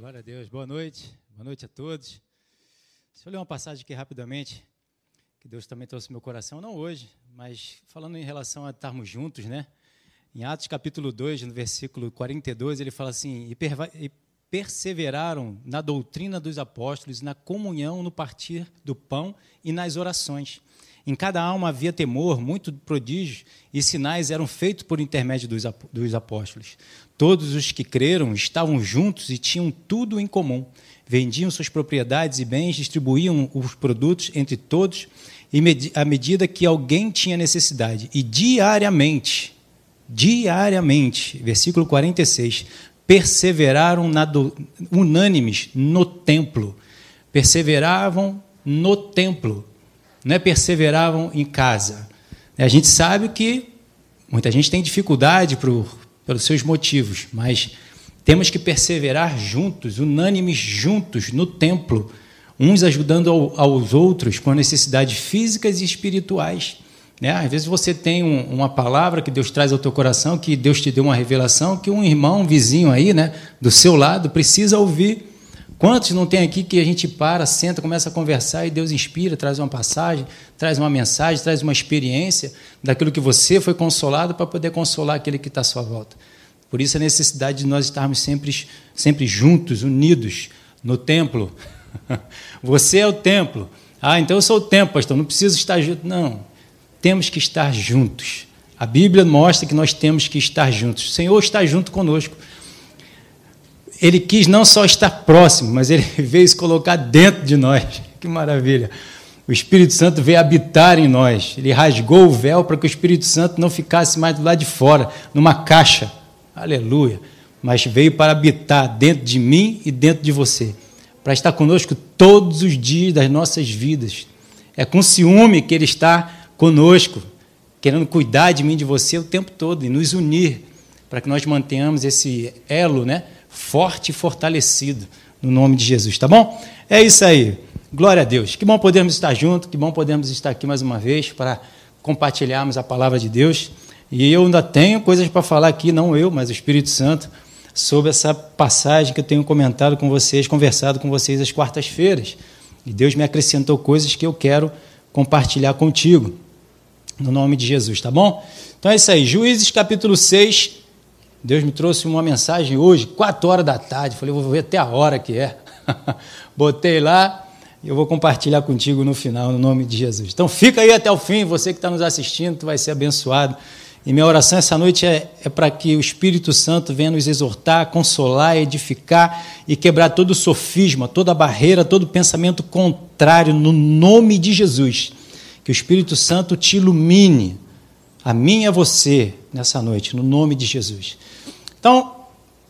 Glória a Deus. Boa noite. Boa noite a todos. Deixa eu ler uma passagem aqui rapidamente, que Deus também trouxe no meu coração, não hoje, mas falando em relação a estarmos juntos, né? Em Atos capítulo 2, no versículo 42, ele fala assim: e perseveraram na doutrina dos apóstolos, na comunhão, no partir do pão e nas orações. Em cada alma havia temor, muito prodígios e sinais eram feitos por intermédio dos apóstolos. Todos os que creram estavam juntos e tinham tudo em comum. Vendiam suas propriedades e bens, distribuíam os produtos entre todos, à medida que alguém tinha necessidade. E diariamente, diariamente, versículo 46, perseveraram do, unânimes no templo. Perseveravam no templo não é perseveravam em casa. A gente sabe que muita gente tem dificuldade por, pelos seus motivos, mas temos que perseverar juntos, unânimes juntos no templo, uns ajudando ao, aos outros com necessidades físicas e espirituais. Né? Às vezes você tem um, uma palavra que Deus traz ao teu coração, que Deus te deu uma revelação, que um irmão, um vizinho aí, né, do seu lado, precisa ouvir. Quantos não tem aqui que a gente para, senta, começa a conversar e Deus inspira, traz uma passagem, traz uma mensagem, traz uma experiência daquilo que você foi consolado para poder consolar aquele que está à sua volta. Por isso a necessidade de nós estarmos sempre, sempre juntos, unidos no templo. Você é o templo. Ah, então eu sou o templo, pastor, não preciso estar junto. Não, temos que estar juntos. A Bíblia mostra que nós temos que estar juntos. O Senhor está junto conosco ele quis não só estar próximo, mas ele veio se colocar dentro de nós. Que maravilha! O Espírito Santo veio habitar em nós. Ele rasgou o véu para que o Espírito Santo não ficasse mais do lado de fora, numa caixa. Aleluia! Mas veio para habitar dentro de mim e dentro de você, para estar conosco todos os dias das nossas vidas. É com ciúme que ele está conosco, querendo cuidar de mim e de você o tempo todo e nos unir para que nós mantenhamos esse elo, né? Forte e fortalecido no nome de Jesus, tá bom? É isso aí. Glória a Deus. Que bom podermos estar juntos, que bom podermos estar aqui mais uma vez para compartilharmos a palavra de Deus. E eu ainda tenho coisas para falar aqui, não eu, mas o Espírito Santo, sobre essa passagem que eu tenho comentado com vocês, conversado com vocês às quartas-feiras. E Deus me acrescentou coisas que eu quero compartilhar contigo, no nome de Jesus, tá bom? Então é isso aí. Juízes capítulo 6, Deus me trouxe uma mensagem hoje, quatro horas da tarde. Falei, vou ver até a hora que é. Botei lá e eu vou compartilhar contigo no final, no nome de Jesus. Então fica aí até o fim, você que está nos assistindo, tu vai ser abençoado. E minha oração essa noite é, é para que o Espírito Santo venha nos exortar, consolar, edificar e quebrar todo o sofisma, toda a barreira, todo o pensamento contrário, no nome de Jesus. Que o Espírito Santo te ilumine, a mim e a você, nessa noite, no nome de Jesus. Então,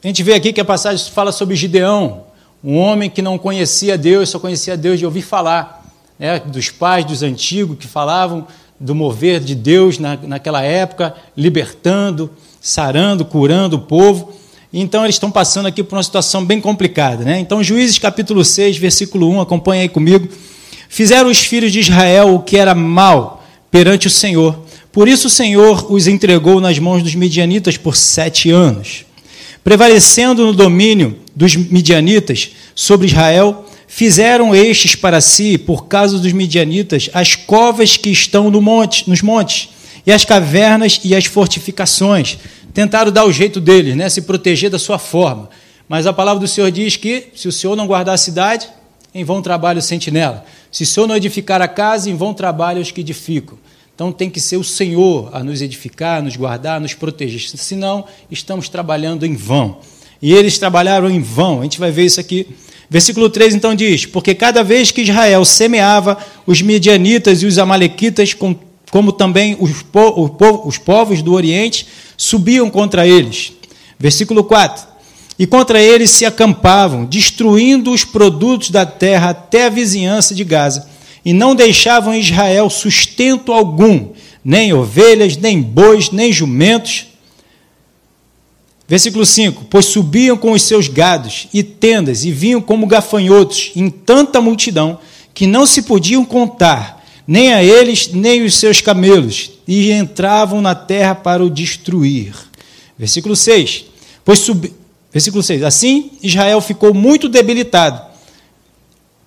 a gente vê aqui que a passagem fala sobre Gideão, um homem que não conhecia Deus, só conhecia Deus de ouvir falar, né, dos pais, dos antigos que falavam do mover de Deus na, naquela época, libertando, sarando, curando o povo. Então eles estão passando aqui por uma situação bem complicada. Né? Então, Juízes capítulo 6, versículo 1, acompanha aí comigo. Fizeram os filhos de Israel o que era mal perante o Senhor, por isso o Senhor os entregou nas mãos dos midianitas por sete anos. Prevalecendo no domínio dos midianitas sobre Israel, fizeram estes para si, por causa dos midianitas, as covas que estão no monte, nos montes, e as cavernas e as fortificações. Tentaram dar o jeito deles, né, se proteger da sua forma. Mas a palavra do Senhor diz que, se o Senhor não guardar a cidade, em vão trabalha o sentinela. Se o Senhor não edificar a casa, em vão trabalha os que edificam. Então tem que ser o Senhor a nos edificar, nos guardar, nos proteger. Senão, estamos trabalhando em vão. E eles trabalharam em vão. A gente vai ver isso aqui. Versículo 3 então diz: Porque cada vez que Israel semeava, os midianitas e os amalequitas, como também os, os povos do Oriente, subiam contra eles. Versículo 4: E contra eles se acampavam, destruindo os produtos da terra até a vizinhança de Gaza e não deixavam Israel sustento algum, nem ovelhas, nem bois, nem jumentos. Versículo 5: Pois subiam com os seus gados e tendas, e vinham como gafanhotos em tanta multidão, que não se podiam contar, nem a eles, nem os seus camelos, e entravam na terra para o destruir. Versículo 6: Pois, sub... Versículo 6. Assim, Israel ficou muito debilitado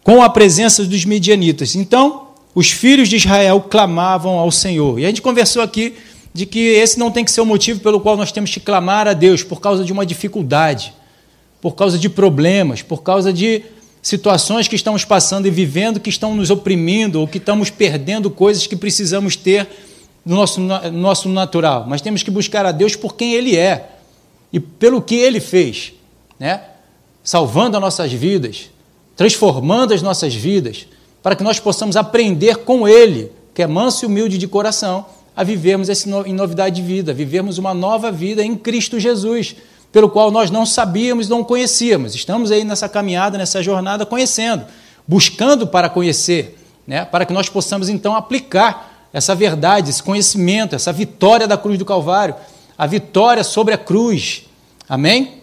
com a presença dos midianitas. Então, os filhos de Israel clamavam ao Senhor. E a gente conversou aqui de que esse não tem que ser o motivo pelo qual nós temos que clamar a Deus por causa de uma dificuldade, por causa de problemas, por causa de situações que estamos passando e vivendo que estão nos oprimindo ou que estamos perdendo coisas que precisamos ter no nosso, no nosso natural. Mas temos que buscar a Deus por quem Ele é e pelo que Ele fez, né? salvando as nossas vidas, transformando as nossas vidas, para que nós possamos aprender com Ele, que é manso e humilde de coração, a vivermos esse no, em novidade de vida, vivermos uma nova vida em Cristo Jesus, pelo qual nós não sabíamos, não conhecíamos. Estamos aí nessa caminhada, nessa jornada, conhecendo, buscando para conhecer, né? para que nós possamos então aplicar essa verdade, esse conhecimento, essa vitória da cruz do Calvário, a vitória sobre a cruz. Amém?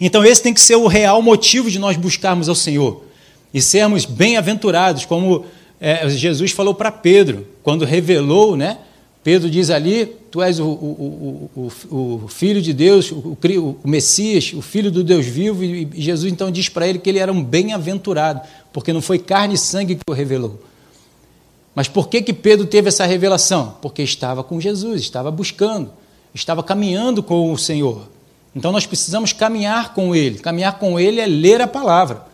Então, esse tem que ser o real motivo de nós buscarmos ao Senhor e sermos bem-aventurados, como é, Jesus falou para Pedro, quando revelou, né? Pedro diz ali: Tu és o, o, o, o filho de Deus, o, Messias, o filho do Deus vivo, e Jesus então diz para ele que ele era um bem-aventurado, porque não foi carne e sangue que o revelou. Mas por que, que Pedro teve essa revelação? Porque estava com Jesus, estava buscando, estava caminhando com o Senhor. Então nós precisamos caminhar com Ele. Caminhar com Ele é ler a palavra,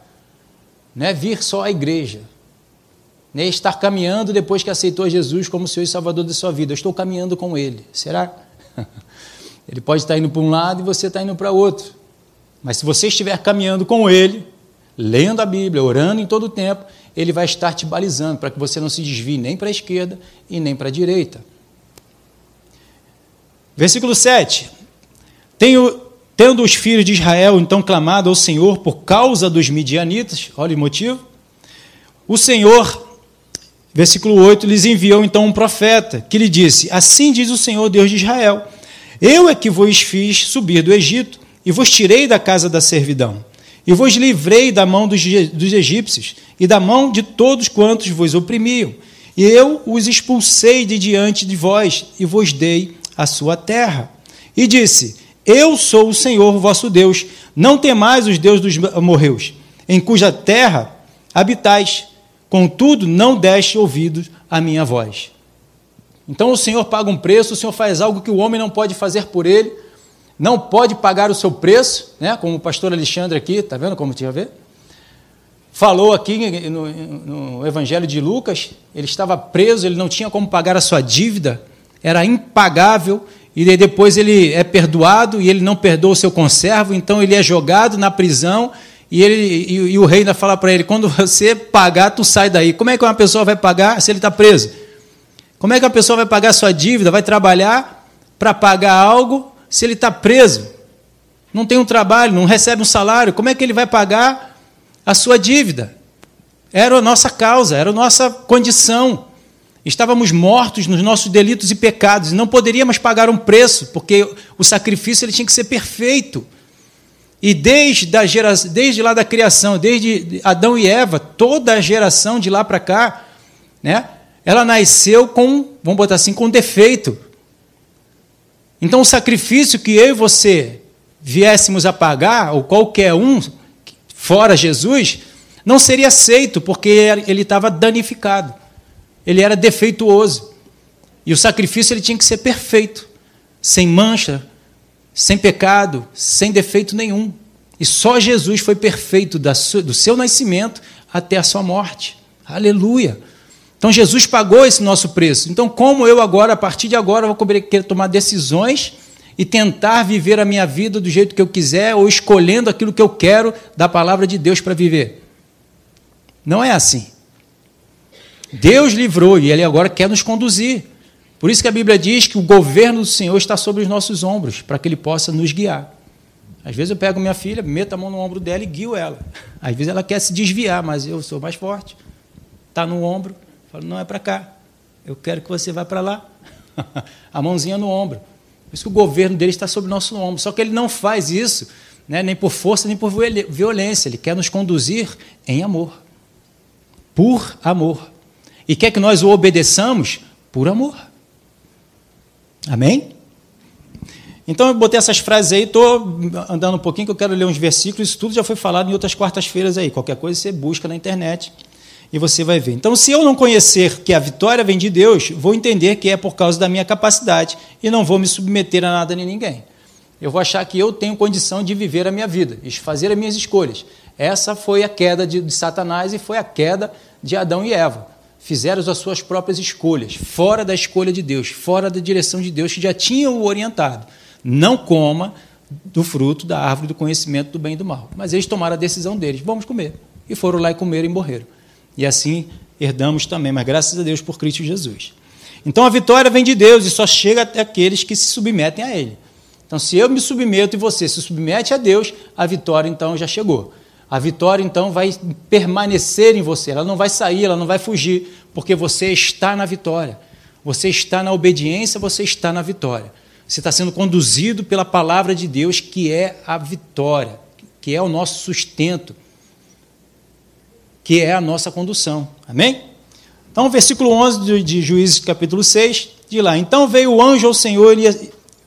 não é vir só à igreja, né, estar caminhando depois que aceitou Jesus como Senhor e Salvador da sua vida. Eu estou caminhando com Ele. Será? Ele pode estar indo para um lado e você está indo para outro. Mas se você estiver caminhando com Ele, lendo a Bíblia, orando em todo o tempo, Ele vai estar te balizando para que você não se desvie nem para a esquerda e nem para a direita. Versículo 7. Tenho, tendo os filhos de Israel então clamado ao Senhor por causa dos midianitas, olha o motivo, o Senhor Versículo 8: lhes enviou então um profeta que lhe disse: Assim diz o Senhor Deus de Israel: Eu é que vos fiz subir do Egito e vos tirei da casa da servidão, e vos livrei da mão dos, dos egípcios e da mão de todos quantos vos oprimiam. E eu os expulsei de diante de vós e vos dei a sua terra. E disse: Eu sou o Senhor vosso Deus, não temais os deuses dos amorreus, em cuja terra habitais Contudo, não deste ouvidos à minha voz. Então o Senhor paga um preço, o Senhor faz algo que o homem não pode fazer por ele, não pode pagar o seu preço, né? como o pastor Alexandre aqui, está vendo como tinha a ver? Falou aqui no, no Evangelho de Lucas, ele estava preso, ele não tinha como pagar a sua dívida, era impagável, e depois ele é perdoado e ele não perdoa o seu conservo, então ele é jogado na prisão e, ele, e, e o rei ainda fala para ele: quando você pagar, tu sai daí. Como é que uma pessoa vai pagar se ele está preso? Como é que uma pessoa vai pagar a sua dívida? Vai trabalhar para pagar algo se ele está preso? Não tem um trabalho, não recebe um salário. Como é que ele vai pagar a sua dívida? Era a nossa causa, era a nossa condição. Estávamos mortos nos nossos delitos e pecados e não poderíamos pagar um preço, porque o sacrifício ele tinha que ser perfeito. E desde, da gera, desde lá da criação, desde Adão e Eva, toda a geração de lá para cá, né, ela nasceu com, vamos botar assim, com defeito. Então o sacrifício que eu e você viéssemos a pagar, ou qualquer um, fora Jesus, não seria aceito, porque ele estava danificado. Ele era defeituoso. E o sacrifício ele tinha que ser perfeito, sem mancha, sem pecado, sem defeito nenhum. E só Jesus foi perfeito do seu nascimento até a sua morte. Aleluia! Então Jesus pagou esse nosso preço. Então, como eu agora, a partir de agora, vou querer tomar decisões e tentar viver a minha vida do jeito que eu quiser ou escolhendo aquilo que eu quero da palavra de Deus para viver? Não é assim. Deus livrou e Ele agora quer nos conduzir. Por isso que a Bíblia diz que o governo do Senhor está sobre os nossos ombros, para que Ele possa nos guiar. Às vezes eu pego minha filha, meto a mão no ombro dela e guio ela. Às vezes ela quer se desviar, mas eu sou mais forte. Está no ombro, falo, não é para cá. Eu quero que você vá para lá. a mãozinha no ombro. Por isso que o governo dele está sobre o nosso ombro. Só que ele não faz isso, né, nem por força, nem por violência. Ele quer nos conduzir em amor. Por amor. E quer que nós o obedeçamos por amor. Amém? Então eu botei essas frases aí, estou andando um pouquinho, que eu quero ler uns versículos, isso tudo já foi falado em outras quartas-feiras aí. Qualquer coisa você busca na internet e você vai ver. Então, se eu não conhecer que a vitória vem de Deus, vou entender que é por causa da minha capacidade e não vou me submeter a nada nem ninguém. Eu vou achar que eu tenho condição de viver a minha vida, de fazer as minhas escolhas. Essa foi a queda de, de Satanás e foi a queda de Adão e Eva. Fizeram as suas próprias escolhas, fora da escolha de Deus, fora da direção de Deus que já tinha o orientado não coma do fruto da árvore do conhecimento do bem e do mal. Mas eles tomaram a decisão deles, vamos comer. E foram lá e comeram e morreram. E assim herdamos também, mas graças a Deus por Cristo Jesus. Então a vitória vem de Deus e só chega até aqueles que se submetem a Ele. Então, se eu me submeto e você se submete a Deus, a vitória então já chegou. A vitória então vai permanecer em você, ela não vai sair, ela não vai fugir, porque você está na vitória. Você está na obediência, você está na vitória. Você está sendo conduzido pela palavra de Deus, que é a vitória, que é o nosso sustento, que é a nossa condução. Amém? Então, versículo 11 de, de Juízes, capítulo 6, diz lá: Então veio o anjo ao Senhor,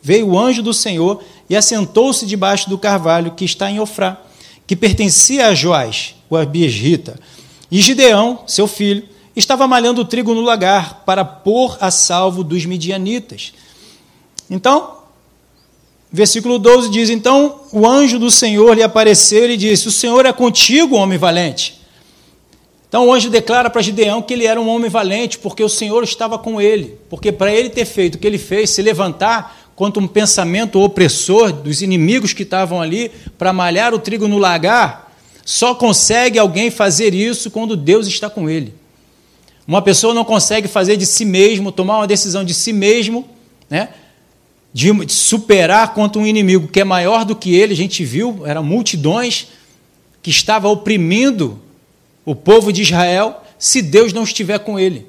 veio o anjo do Senhor e assentou-se debaixo do carvalho que está em Ofrá, que pertencia a Joás, o Abiesrita. E Gideão, seu filho, estava malhando trigo no lagar para pôr a salvo dos midianitas. Então, versículo 12 diz: Então o anjo do Senhor lhe apareceu e disse: O Senhor é contigo, homem valente. Então o anjo declara para Gideão que ele era um homem valente, porque o Senhor estava com ele. Porque para ele ter feito o que ele fez, se levantar contra um pensamento opressor dos inimigos que estavam ali, para malhar o trigo no lagar, só consegue alguém fazer isso quando Deus está com ele. Uma pessoa não consegue fazer de si mesmo, tomar uma decisão de si mesmo, né? de superar contra um inimigo que é maior do que ele, a gente viu, eram multidões que estava oprimindo o povo de Israel, se Deus não estiver com ele.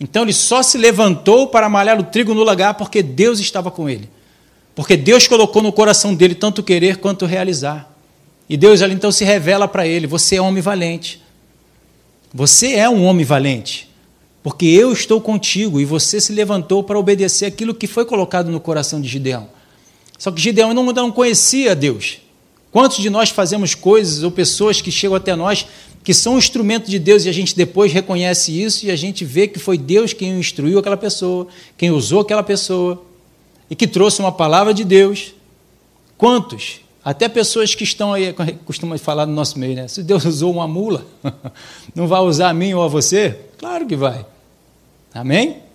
Então ele só se levantou para malhar o trigo no lagar porque Deus estava com ele. Porque Deus colocou no coração dele tanto querer quanto realizar. E Deus ali então se revela para ele: você é homem valente. Você é um homem valente porque eu estou contigo e você se levantou para obedecer aquilo que foi colocado no coração de Gideão. Só que Gideão não, conhecia Deus. Quantos de nós fazemos coisas ou pessoas que chegam até nós que são instrumento de Deus e a gente depois reconhece isso e a gente vê que foi Deus quem instruiu aquela pessoa, quem usou aquela pessoa e que trouxe uma palavra de Deus? Quantos? Até pessoas que estão aí, costumam falar no nosso meio, né? Se Deus usou uma mula, não vai usar a mim ou a você? Claro que vai. Amém?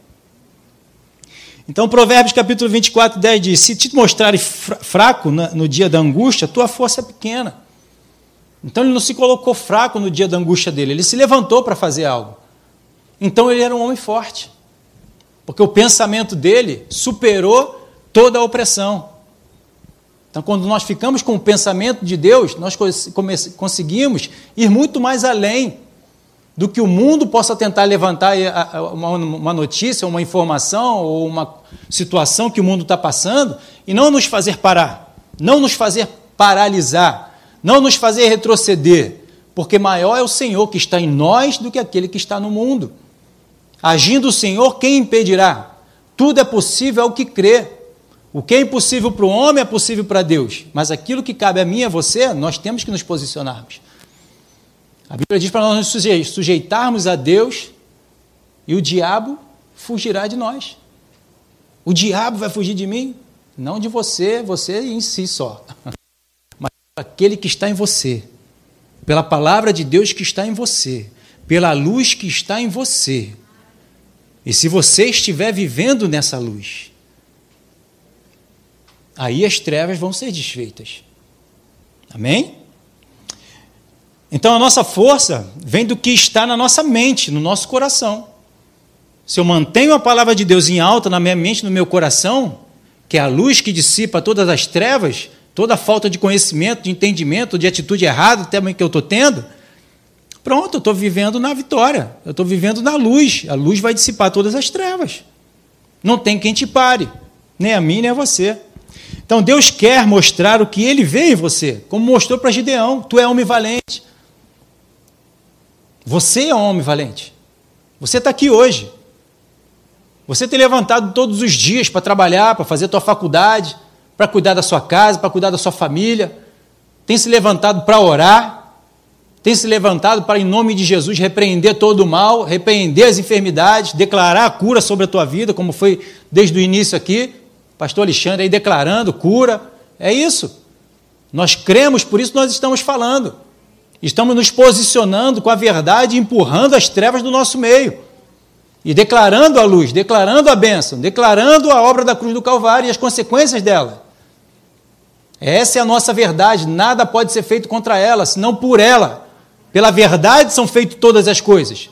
Então, Provérbios capítulo 24, 10 diz: Se te mostrares fraco no dia da angústia, tua força é pequena. Então, ele não se colocou fraco no dia da angústia dele, ele se levantou para fazer algo. Então, ele era um homem forte, porque o pensamento dele superou toda a opressão. Então, quando nós ficamos com o pensamento de Deus, nós conseguimos ir muito mais além do que o mundo possa tentar levantar uma notícia, uma informação ou uma situação que o mundo está passando e não nos fazer parar, não nos fazer paralisar, não nos fazer retroceder, porque maior é o Senhor que está em nós do que aquele que está no mundo. Agindo o Senhor, quem impedirá? Tudo é possível ao que crê. O que é impossível para o homem é possível para Deus, mas aquilo que cabe a mim e a você, nós temos que nos posicionarmos. A Bíblia diz para nós nos sujeitarmos a Deus e o diabo fugirá de nós. O diabo vai fugir de mim? Não de você, você em si só, mas aquele que está em você, pela palavra de Deus que está em você, pela luz que está em você. E se você estiver vivendo nessa luz, aí as trevas vão ser desfeitas. Amém? Então a nossa força vem do que está na nossa mente, no nosso coração. Se eu mantenho a palavra de Deus em alta na minha mente, no meu coração, que é a luz que dissipa todas as trevas, toda falta de conhecimento, de entendimento, de atitude errada até que eu estou tendo, pronto, eu estou vivendo na vitória, eu estou vivendo na luz. A luz vai dissipar todas as trevas. Não tem quem te pare, nem a mim, nem a você. Então Deus quer mostrar o que ele vê em você, como mostrou para Gideão: tu é homem valente. Você é um homem valente. Você está aqui hoje. Você tem levantado todos os dias para trabalhar, para fazer a tua faculdade, para cuidar da sua casa, para cuidar da sua família, tem se levantado para orar, tem se levantado para, em nome de Jesus, repreender todo o mal, repreender as enfermidades, declarar a cura sobre a tua vida, como foi desde o início aqui, pastor Alexandre aí declarando cura. É isso. Nós cremos, por isso nós estamos falando. Estamos nos posicionando com a verdade, empurrando as trevas do nosso meio. E declarando a luz, declarando a bênção, declarando a obra da cruz do Calvário e as consequências dela. Essa é a nossa verdade, nada pode ser feito contra ela, senão por ela. Pela verdade são feitas todas as coisas.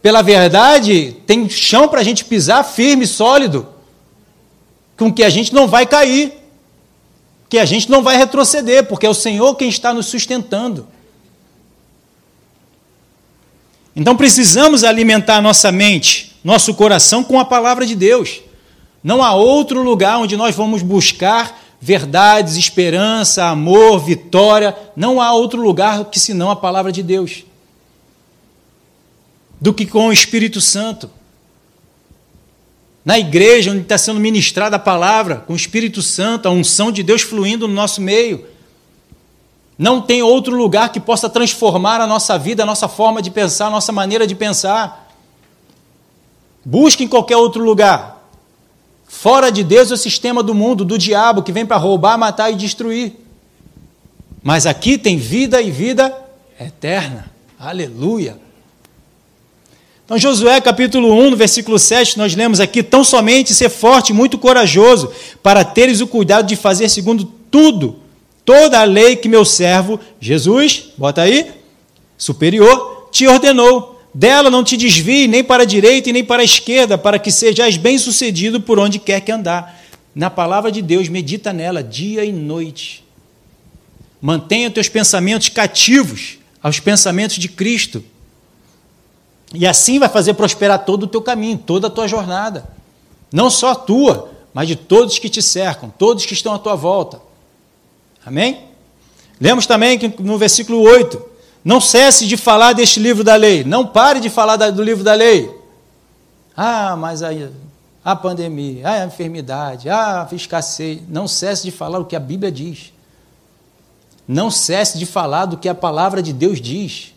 Pela verdade tem chão para a gente pisar firme, sólido, com que a gente não vai cair, que a gente não vai retroceder, porque é o Senhor quem está nos sustentando. Então precisamos alimentar nossa mente, nosso coração com a palavra de Deus. Não há outro lugar onde nós vamos buscar verdades, esperança, amor, vitória. Não há outro lugar que senão a palavra de Deus. Do que com o Espírito Santo. Na igreja, onde está sendo ministrada a palavra, com o Espírito Santo, a unção de Deus fluindo no nosso meio. Não tem outro lugar que possa transformar a nossa vida, a nossa forma de pensar, a nossa maneira de pensar. Busque em qualquer outro lugar. Fora de Deus é o sistema do mundo, do diabo, que vem para roubar, matar e destruir. Mas aqui tem vida e vida eterna. Aleluia. Então, Josué capítulo 1, versículo 7, nós lemos aqui: tão somente ser forte muito corajoso, para teres o cuidado de fazer segundo tudo, toda a lei que meu servo, Jesus, bota aí, superior, te ordenou dela não te desvie nem para a direita e nem para a esquerda, para que sejais bem-sucedido por onde quer que andar. Na palavra de Deus, medita nela dia e noite. Mantenha teus pensamentos cativos aos pensamentos de Cristo. E assim vai fazer prosperar todo o teu caminho, toda a tua jornada. Não só a tua, mas de todos que te cercam, todos que estão à tua volta. Amém? Lemos também que no versículo 8, não cesse de falar deste livro da lei. Não pare de falar do livro da lei. Ah, mas aí a pandemia, a enfermidade, a escassez. Não cesse de falar o que a Bíblia diz. Não cesse de falar do que a palavra de Deus diz.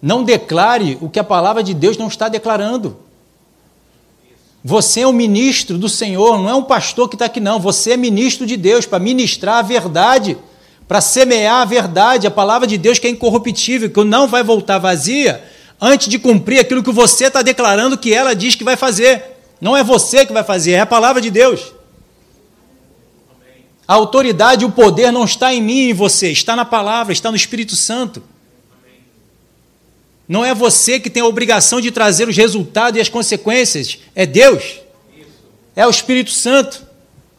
Não declare o que a palavra de Deus não está declarando. Você é um ministro do Senhor, não é um pastor que está aqui, não. Você é ministro de Deus para ministrar a verdade para semear a verdade, a palavra de Deus que é incorruptível, que não vai voltar vazia antes de cumprir aquilo que você está declarando que ela diz que vai fazer. Não é você que vai fazer, é a palavra de Deus. A autoridade e o poder não está em mim e em você, está na palavra, está no Espírito Santo. Não é você que tem a obrigação de trazer os resultados e as consequências, é Deus. É o Espírito Santo.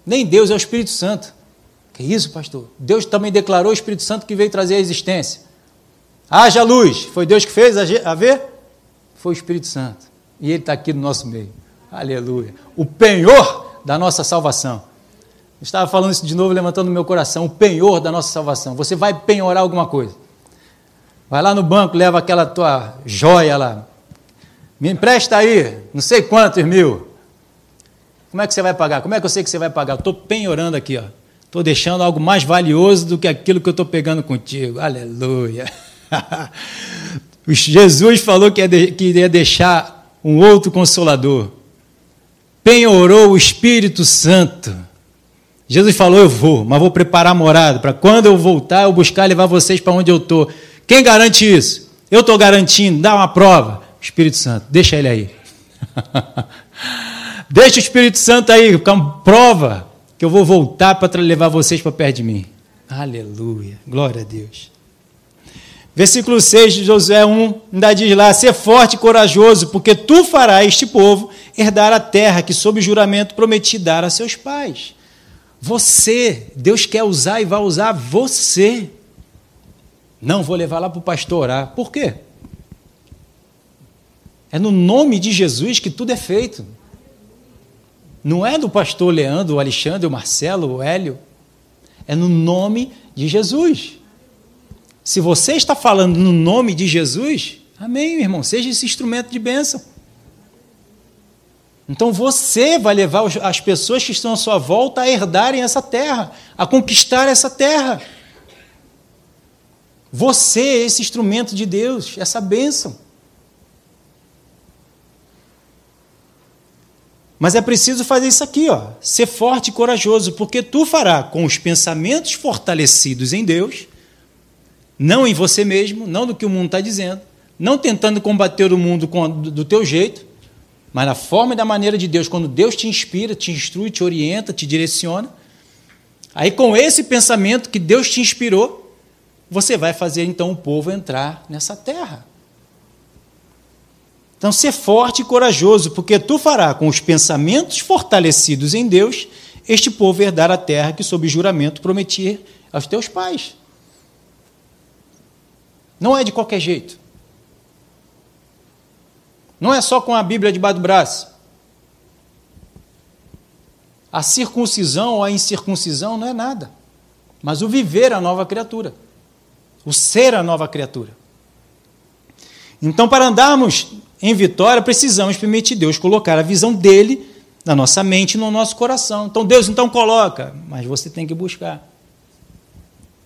Nem Deus, é o Espírito Santo. Que isso, pastor? Deus também declarou o Espírito Santo que veio trazer a existência. Haja luz. Foi Deus que fez a ver? Foi o Espírito Santo. E Ele está aqui no nosso meio. Aleluia. O penhor da nossa salvação. Eu estava falando isso de novo, levantando meu coração. O penhor da nossa salvação. Você vai penhorar alguma coisa. Vai lá no banco, leva aquela tua joia lá. Me empresta aí, não sei quantos mil. Como é que você vai pagar? Como é que eu sei que você vai pagar? estou penhorando aqui, ó. Estou deixando algo mais valioso do que aquilo que eu estou pegando contigo. Aleluia. Jesus falou que ia deixar um outro consolador. Penhorou o Espírito Santo. Jesus falou: Eu vou, mas vou preparar a morada para quando eu voltar, eu buscar levar vocês para onde eu estou. Quem garante isso? Eu estou garantindo, dá uma prova. Espírito Santo, deixa ele aí. deixa o Espírito Santo aí, como prova que eu vou voltar para levar vocês para perto de mim. Aleluia, glória a Deus. Versículo 6 de Josué 1 ainda diz lá: Ser forte e corajoso, porque tu farás este povo herdar a terra que, sob juramento, prometi dar a seus pais. Você, Deus quer usar e vai usar você. Não, vou levar lá para o pastor orar. Por quê? É no nome de Jesus que tudo é feito. Não é do pastor Leandro, o Alexandre, o Marcelo, o Hélio. É no nome de Jesus. Se você está falando no nome de Jesus, amém, meu irmão, seja esse instrumento de bênção. Então você vai levar as pessoas que estão à sua volta a herdarem essa terra, a conquistar essa terra. Você é esse instrumento de Deus, essa bênção. Mas é preciso fazer isso aqui, ó, ser forte e corajoso, porque tu fará com os pensamentos fortalecidos em Deus, não em você mesmo, não do que o mundo está dizendo, não tentando combater o mundo do teu jeito, mas na forma e da maneira de Deus, quando Deus te inspira, te instrui, te orienta, te direciona, aí com esse pensamento que Deus te inspirou, você vai fazer então o povo entrar nessa terra. Então, ser forte e corajoso, porque tu fará com os pensamentos fortalecidos em Deus este povo herdar a terra que, sob juramento, prometi aos teus pais. Não é de qualquer jeito. Não é só com a Bíblia debaixo do braço. A circuncisão ou a incircuncisão não é nada. Mas o viver a nova criatura. O ser a nova criatura. Então, para andarmos em vitória, precisamos permitir Deus colocar a visão dele na nossa mente e no nosso coração. Então, Deus então coloca, mas você tem que buscar.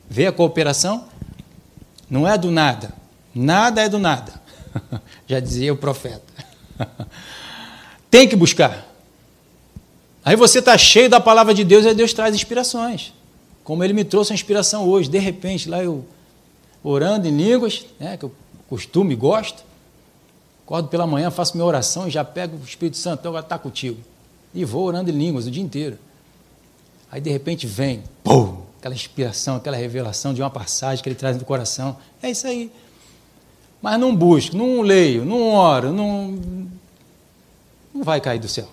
Vê a cooperação? Não é do nada. Nada é do nada. Já dizia o profeta. tem que buscar. Aí você está cheio da palavra de Deus e Deus traz inspirações. Como ele me trouxe a inspiração hoje. De repente, lá eu orando em línguas, né, que eu costumo e gosto. Acordo pela manhã, faço minha oração e já pego o Espírito Santo, então agora está contigo. E vou orando em línguas o dia inteiro. Aí de repente vem, pum, aquela inspiração, aquela revelação de uma passagem que ele traz no coração. É isso aí. Mas não busco, não leio, não oro, não, não vai cair do céu.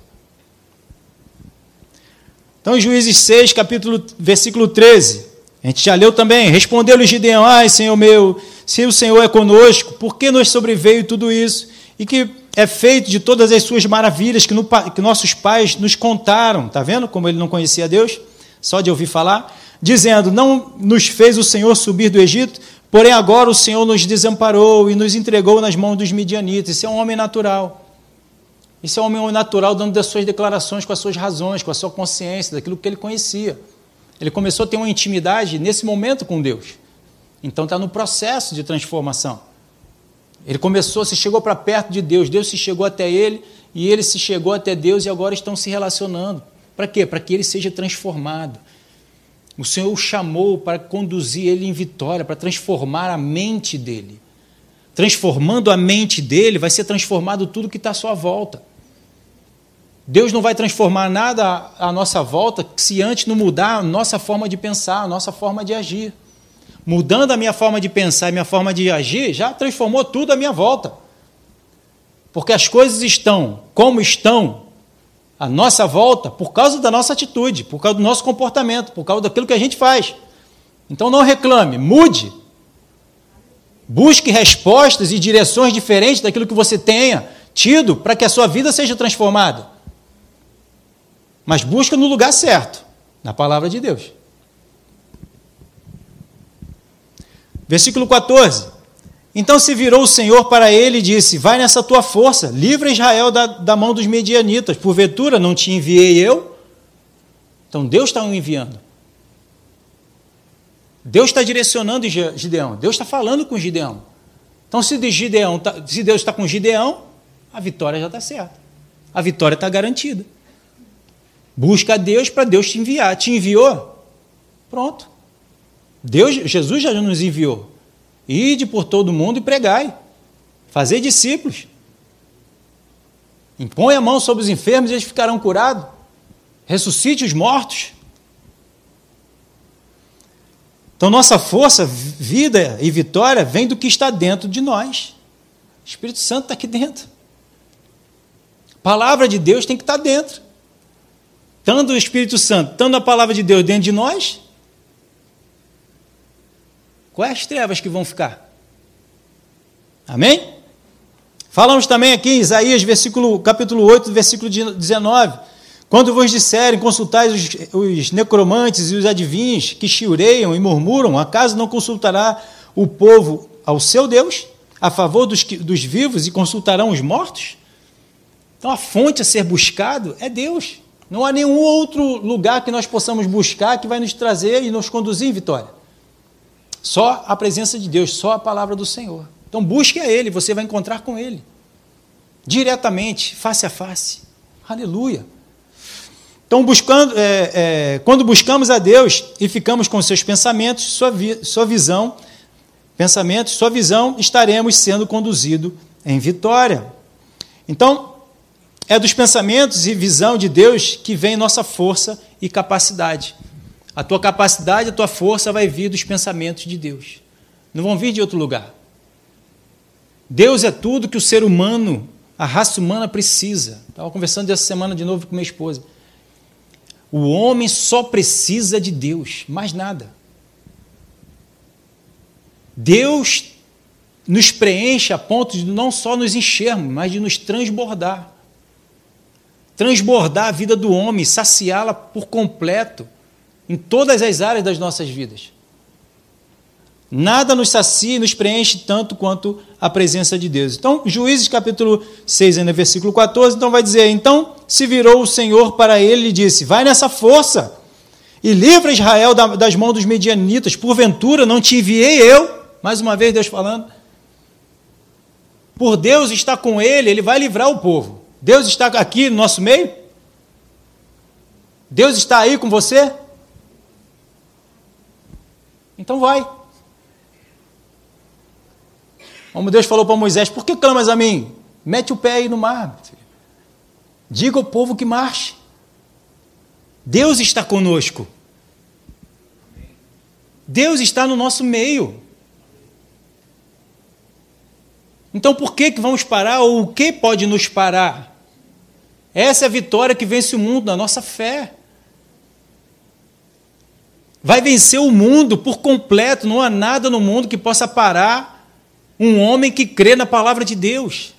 Então, Juízes 6, capítulo, versículo 13, a gente já leu também. Respondeu-lhe Gideão: Ai, Senhor meu, se o Senhor é conosco, por que nos sobreveio tudo isso? e que é feito de todas as suas maravilhas que, no, que nossos pais nos contaram. Está vendo como ele não conhecia Deus? Só de ouvir falar. Dizendo: Não nos fez o Senhor subir do Egito, porém agora o Senhor nos desamparou e nos entregou nas mãos dos midianitas. Isso é um homem natural. Isso é um homem natural dando das suas declarações com as suas razões, com a sua consciência, daquilo que ele conhecia. Ele começou a ter uma intimidade nesse momento com Deus. Então está no processo de transformação. Ele começou, se chegou para perto de Deus, Deus se chegou até ele e ele se chegou até Deus e agora estão se relacionando. Para quê? Para que ele seja transformado. O Senhor o chamou para conduzir ele em vitória, para transformar a mente dele. Transformando a mente dele, vai ser transformado tudo que está à sua volta. Deus não vai transformar nada à nossa volta se antes não mudar a nossa forma de pensar, a nossa forma de agir mudando a minha forma de pensar e minha forma de agir, já transformou tudo à minha volta. Porque as coisas estão como estão à nossa volta por causa da nossa atitude, por causa do nosso comportamento, por causa daquilo que a gente faz. Então não reclame, mude. Busque respostas e direções diferentes daquilo que você tenha tido para que a sua vida seja transformada. Mas busca no lugar certo, na palavra de Deus. Versículo 14. Então se virou o Senhor para ele e disse: Vai nessa tua força, livra Israel da, da mão dos medianitas. Porventura não te enviei eu? Então Deus está o enviando. Deus está direcionando Gideão. Deus está falando com Gideão. Então, se, Gideão tá, se Deus está com Gideão, a vitória já está certa. A vitória está garantida. Busca a Deus para Deus te enviar. Te enviou? Pronto. Deus, Jesus já nos enviou. Ide por todo mundo e pregai. Fazer discípulos. Impõe a mão sobre os enfermos e eles ficarão curados. Ressuscite os mortos. Então, nossa força, vida e vitória vem do que está dentro de nós. O Espírito Santo está aqui dentro. A palavra de Deus tem que estar dentro. Tanto o Espírito Santo, tanto a palavra de Deus dentro de nós, Quais as trevas que vão ficar? Amém? Falamos também aqui em Isaías, versículo, capítulo 8, versículo 19. Quando vos disserem, consultais os, os necromantes e os adivinhos que chiureiam e murmuram, acaso não consultará o povo ao seu Deus, a favor dos, dos vivos, e consultarão os mortos? Então a fonte a ser buscado é Deus. Não há nenhum outro lugar que nós possamos buscar que vai nos trazer e nos conduzir em vitória. Só a presença de Deus, só a palavra do Senhor. Então busque a Ele, você vai encontrar com Ele. Diretamente, face a face. Aleluia. Então, buscando, é, é, quando buscamos a Deus e ficamos com seus pensamentos, sua, vi, sua visão, pensamentos, sua visão, estaremos sendo conduzidos em vitória. Então, é dos pensamentos e visão de Deus que vem nossa força e capacidade. A tua capacidade, a tua força vai vir dos pensamentos de Deus. Não vão vir de outro lugar. Deus é tudo que o ser humano, a raça humana precisa. Estava conversando essa semana de novo com minha esposa. O homem só precisa de Deus, mais nada. Deus nos preenche a ponto de não só nos enchermos, mas de nos transbordar transbordar a vida do homem, saciá-la por completo, em todas as áreas das nossas vidas. Nada nos sacia e nos preenche tanto quanto a presença de Deus. Então, Juízes capítulo 6, no versículo 14, então vai dizer: Então se virou o Senhor para ele e disse: Vai nessa força e livra Israel das mãos dos medianitas, porventura não te enviei eu? Mais uma vez Deus falando. Por Deus está com ele, ele vai livrar o povo. Deus está aqui no nosso meio? Deus está aí com você? Então vai. Como Deus falou para Moisés: Por que clamas a mim? Mete o pé aí no mar. Diga ao povo que marche. Deus está conosco. Deus está no nosso meio. Então por que, que vamos parar ou o que pode nos parar? Essa é a vitória que vence o mundo na nossa fé. Vai vencer o mundo por completo, não há nada no mundo que possa parar um homem que crê na palavra de Deus.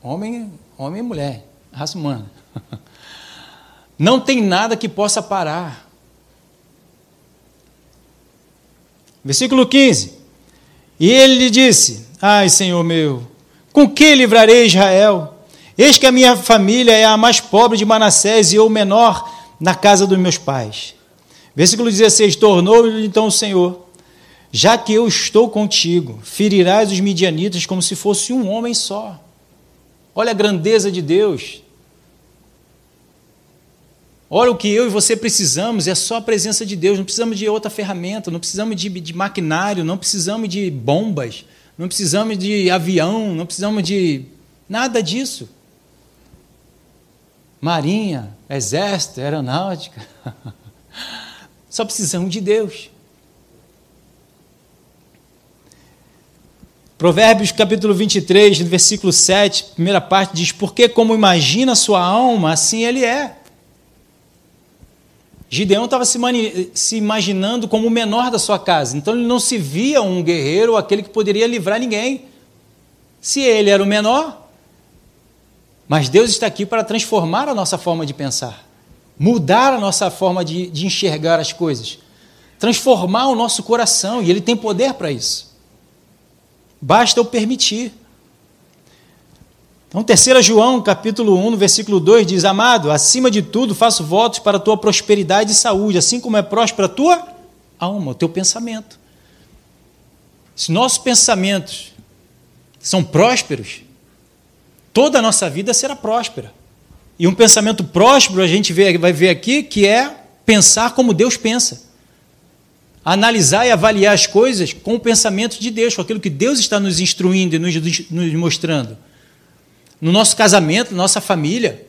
Homem, homem e mulher, raça humana. Não tem nada que possa parar. Versículo 15. E ele lhe disse: Ai, Senhor meu, com que livrarei Israel? Eis que a minha família é a mais pobre de Manassés e eu menor na casa dos meus pais. Versículo 16: Tornou-lhe então o Senhor: Já que eu estou contigo, ferirás os midianitas como se fosse um homem só. Olha a grandeza de Deus. Olha o que eu e você precisamos, é só a presença de Deus, não precisamos de outra ferramenta, não precisamos de, de maquinário, não precisamos de bombas, não precisamos de avião, não precisamos de nada disso. Marinha, Exército, Aeronáutica. Só precisamos de Deus. Provérbios capítulo 23, versículo 7, primeira parte diz: Porque como imagina sua alma, assim ele é. Gideão estava se, se, imaginando como o menor da sua casa, então ele não se via um guerreiro aquele que poderia livrar ninguém. Se ele era o menor, mas Deus está aqui para transformar a nossa forma de pensar, mudar a nossa forma de, de enxergar as coisas, transformar o nosso coração, e Ele tem poder para isso. Basta eu permitir. Então, 3 João, capítulo 1, versículo 2, diz: Amado, acima de tudo faço votos para a tua prosperidade e saúde, assim como é próspera a tua alma, o teu pensamento. Se nossos pensamentos são prósperos, toda a nossa vida será próspera. E um pensamento próspero a gente vai ver aqui que é pensar como Deus pensa. Analisar e avaliar as coisas com o pensamento de Deus, com aquilo que Deus está nos instruindo e nos, nos mostrando. No nosso casamento, na nossa família,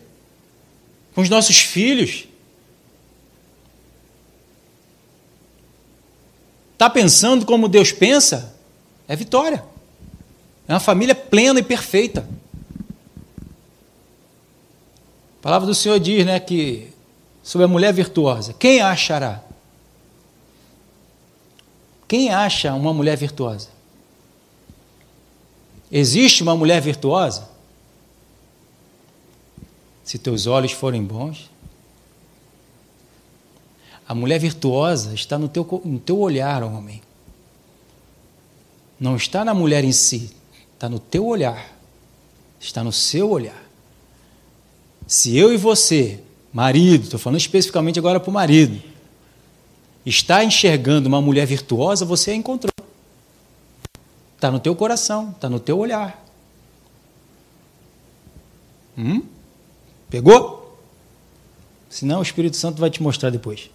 com os nossos filhos. Está pensando como Deus pensa? É vitória. É uma família plena e perfeita. A palavra do Senhor diz né, que sobre a mulher virtuosa, quem a achará? Quem acha uma mulher virtuosa? Existe uma mulher virtuosa? Se teus olhos forem bons. A mulher virtuosa está no teu, no teu olhar, homem. Não está na mulher em si, está no teu olhar. está no seu olhar. Se eu e você, marido, estou falando especificamente agora para o marido, está enxergando uma mulher virtuosa, você a encontrou. Está no teu coração, está no teu olhar. Hum? Pegou? Senão o Espírito Santo vai te mostrar depois.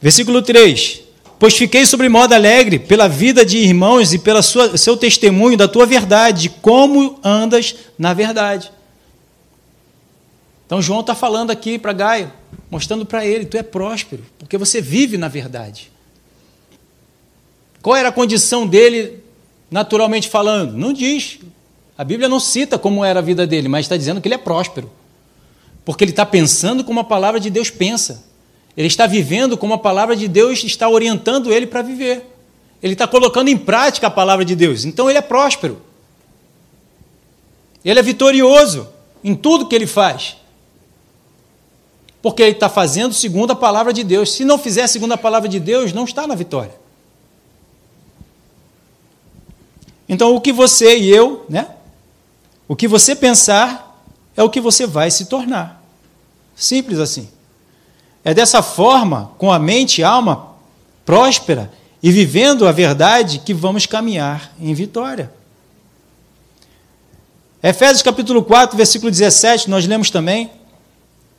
Versículo 3: Pois fiquei sobre modo alegre pela vida de irmãos e pelo seu testemunho da tua verdade, como andas na verdade. Então João está falando aqui para Gaio, mostrando para ele: tu é próspero, porque você vive na verdade. Qual era a condição dele, naturalmente falando? Não diz. A Bíblia não cita como era a vida dele, mas está dizendo que ele é próspero. Porque ele está pensando como a palavra de Deus pensa. Ele está vivendo como a palavra de Deus está orientando ele para viver. Ele está colocando em prática a palavra de Deus. Então ele é próspero. Ele é vitorioso em tudo que ele faz. Porque ele está fazendo segundo a palavra de Deus. Se não fizer segundo a palavra de Deus, não está na vitória. Então o que você e eu, né? O que você pensar é o que você vai se tornar. Simples assim. É dessa forma, com a mente e alma próspera e vivendo a verdade, que vamos caminhar em vitória. Efésios capítulo 4, versículo 17, nós lemos também.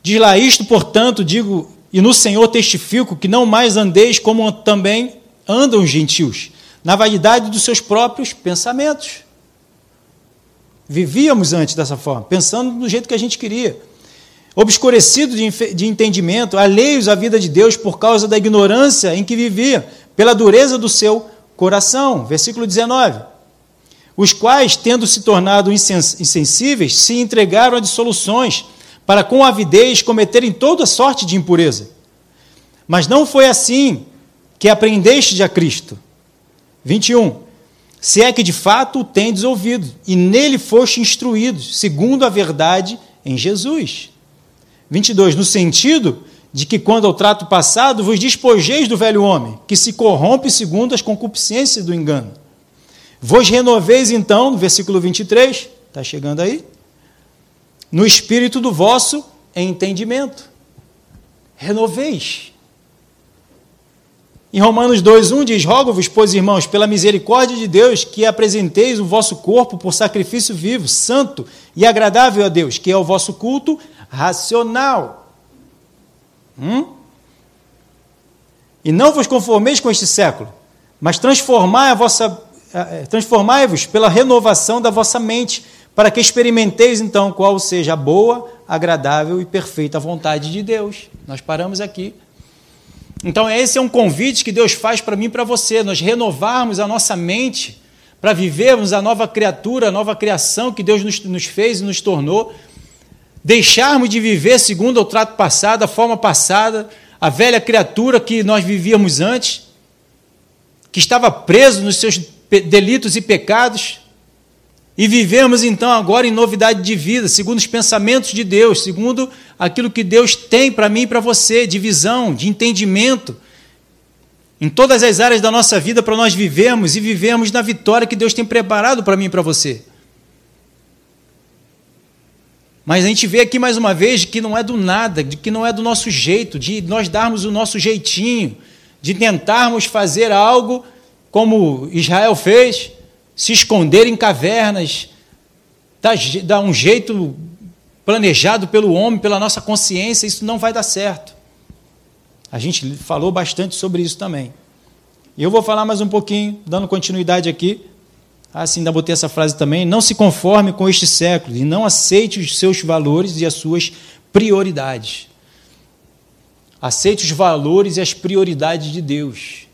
Diz lá: Isto, portanto, digo, e no Senhor testifico, que não mais andeis como também andam os gentios, na vaidade dos seus próprios pensamentos. Vivíamos antes dessa forma, pensando do jeito que a gente queria obscurecidos de, de entendimento, alheios à vida de Deus por causa da ignorância em que vivia, pela dureza do seu coração. Versículo 19. Os quais, tendo se tornado insensíveis, se entregaram a dissoluções, para com avidez cometerem toda sorte de impureza. Mas não foi assim que aprendeste de a Cristo. 21. Se é que de fato o tendes ouvido, e nele foste instruídos, segundo a verdade em Jesus. 22, no sentido de que, quando ao trato passado, vos despojeis do velho homem, que se corrompe segundo as concupiscências do engano. Vos renoveis, então, no versículo 23, está chegando aí, no espírito do vosso entendimento. Renoveis. Em Romanos 2,1 diz: Rogo-vos, pois, irmãos, pela misericórdia de Deus, que apresenteis o vosso corpo por sacrifício vivo, santo e agradável a Deus, que é o vosso culto racional. Hum? E não vos conformeis com este século, mas transformai a vossa eh, transformai-vos pela renovação da vossa mente, para que experimenteis então qual seja a boa, agradável e perfeita vontade de Deus. Nós paramos aqui. Então, esse é um convite que Deus faz para mim e para você, nós renovarmos a nossa mente para vivermos a nova criatura, a nova criação que Deus nos, nos fez e nos tornou, deixarmos de viver segundo o trato passado, a forma passada, a velha criatura que nós vivíamos antes, que estava preso nos seus delitos e pecados, e vivemos então agora em novidade de vida, segundo os pensamentos de Deus, segundo aquilo que Deus tem para mim e para você, de visão, de entendimento, em todas as áreas da nossa vida para nós vivermos e vivemos na vitória que Deus tem preparado para mim e para você. Mas a gente vê aqui mais uma vez que não é do nada, de que não é do nosso jeito, de nós darmos o nosso jeitinho, de tentarmos fazer algo como Israel fez, se esconder em cavernas, dar um jeito planejado pelo homem, pela nossa consciência, isso não vai dar certo. A gente falou bastante sobre isso também. E eu vou falar mais um pouquinho, dando continuidade aqui, assim, ainda botei essa frase também, não se conforme com este século e não aceite os seus valores e as suas prioridades. Aceite os valores e as prioridades de Deus.